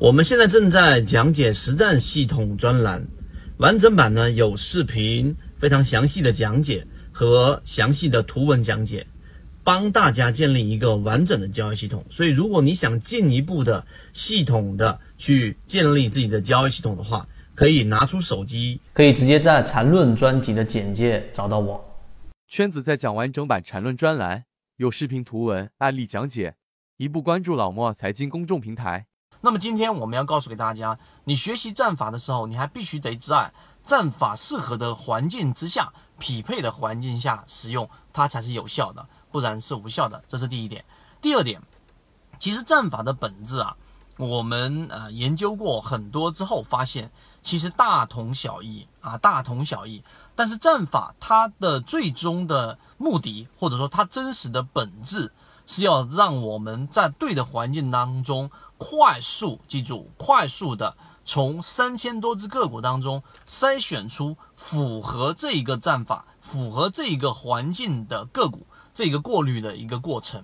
我们现在正在讲解实战系统专栏，完整版呢有视频，非常详细的讲解和详细的图文讲解，帮大家建立一个完整的交易系统。所以，如果你想进一步的系统的去建立自己的交易系统的话，可以拿出手机，可以直接在缠论专辑的简介找到我。圈子在讲完整版缠论专栏，有视频、图文、案例讲解，一步关注老莫财经公众平台。那么今天我们要告诉给大家，你学习战法的时候，你还必须得在战法适合的环境之下、匹配的环境下使用，它才是有效的，不然是无效的。这是第一点。第二点，其实战法的本质啊，我们呃研究过很多之后，发现其实大同小异啊，大同小异。但是战法它的最终的目的，或者说它真实的本质，是要让我们在对的环境当中。快速记住，快速的从三千多只个股当中筛选出符合这一个战法、符合这一个环境的个股，这个过滤的一个过程。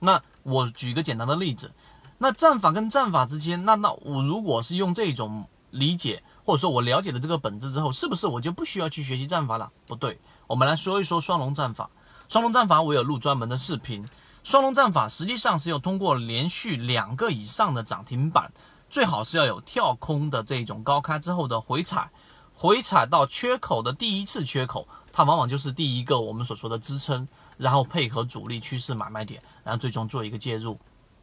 那我举一个简单的例子，那战法跟战法之间，那那我如果是用这种理解，或者说我了解了这个本质之后，是不是我就不需要去学习战法了？不对，我们来说一说双龙战法。双龙战法我有录专门的视频。双龙战法实际上是要通过连续两个以上的涨停板，最好是要有跳空的这种高开之后的回踩，回踩到缺口的第一次缺口，它往往就是第一个我们所说的支撑，然后配合主力趋势买卖点，然后最终做一个介入。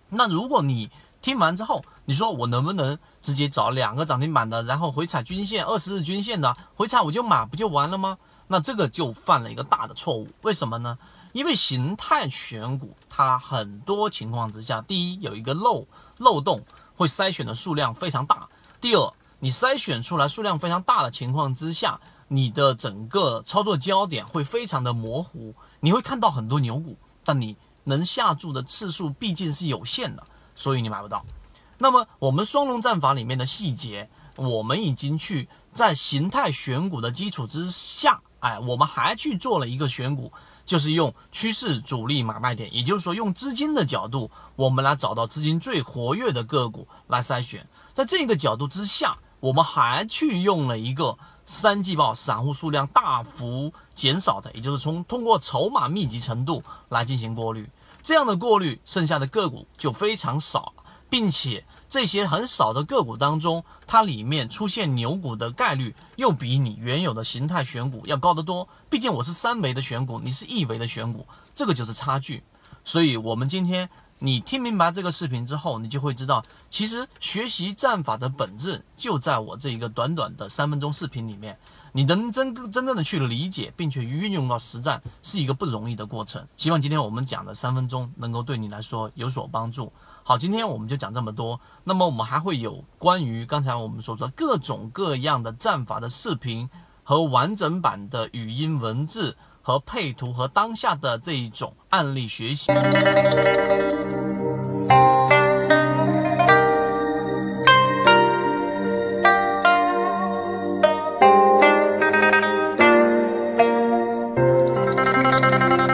那如果你听完之后，你说我能不能直接找两个涨停板的，然后回踩均线二十日均线的回踩我就买不就完了吗？那这个就犯了一个大的错误，为什么呢？因为形态选股，它很多情况之下，第一有一个漏漏洞，会筛选的数量非常大；第二，你筛选出来数量非常大的情况之下，你的整个操作焦点会非常的模糊，你会看到很多牛股，但你能下注的次数毕竟是有限的，所以你买不到。那么我们双龙战法里面的细节，我们已经去在形态选股的基础之下，哎，我们还去做了一个选股。就是用趋势主力买卖点，也就是说用资金的角度，我们来找到资金最活跃的个股来筛选。在这个角度之下，我们还去用了一个三季报散户数量大幅减少的，也就是从通过筹码密集程度来进行过滤。这样的过滤，剩下的个股就非常少，并且。这些很少的个股当中，它里面出现牛股的概率又比你原有的形态选股要高得多。毕竟我是三维的选股，你是一维的选股，这个就是差距。所以，我们今天你听明白这个视频之后，你就会知道，其实学习战法的本质就在我这一个短短的三分钟视频里面。你能真真正的去理解，并且运用到实战，是一个不容易的过程。希望今天我们讲的三分钟能够对你来说有所帮助。好，今天我们就讲这么多。那么我们还会有关于刚才我们所说各种各样的战法的视频和完整版的语音文字和配图和当下的这一种案例学习。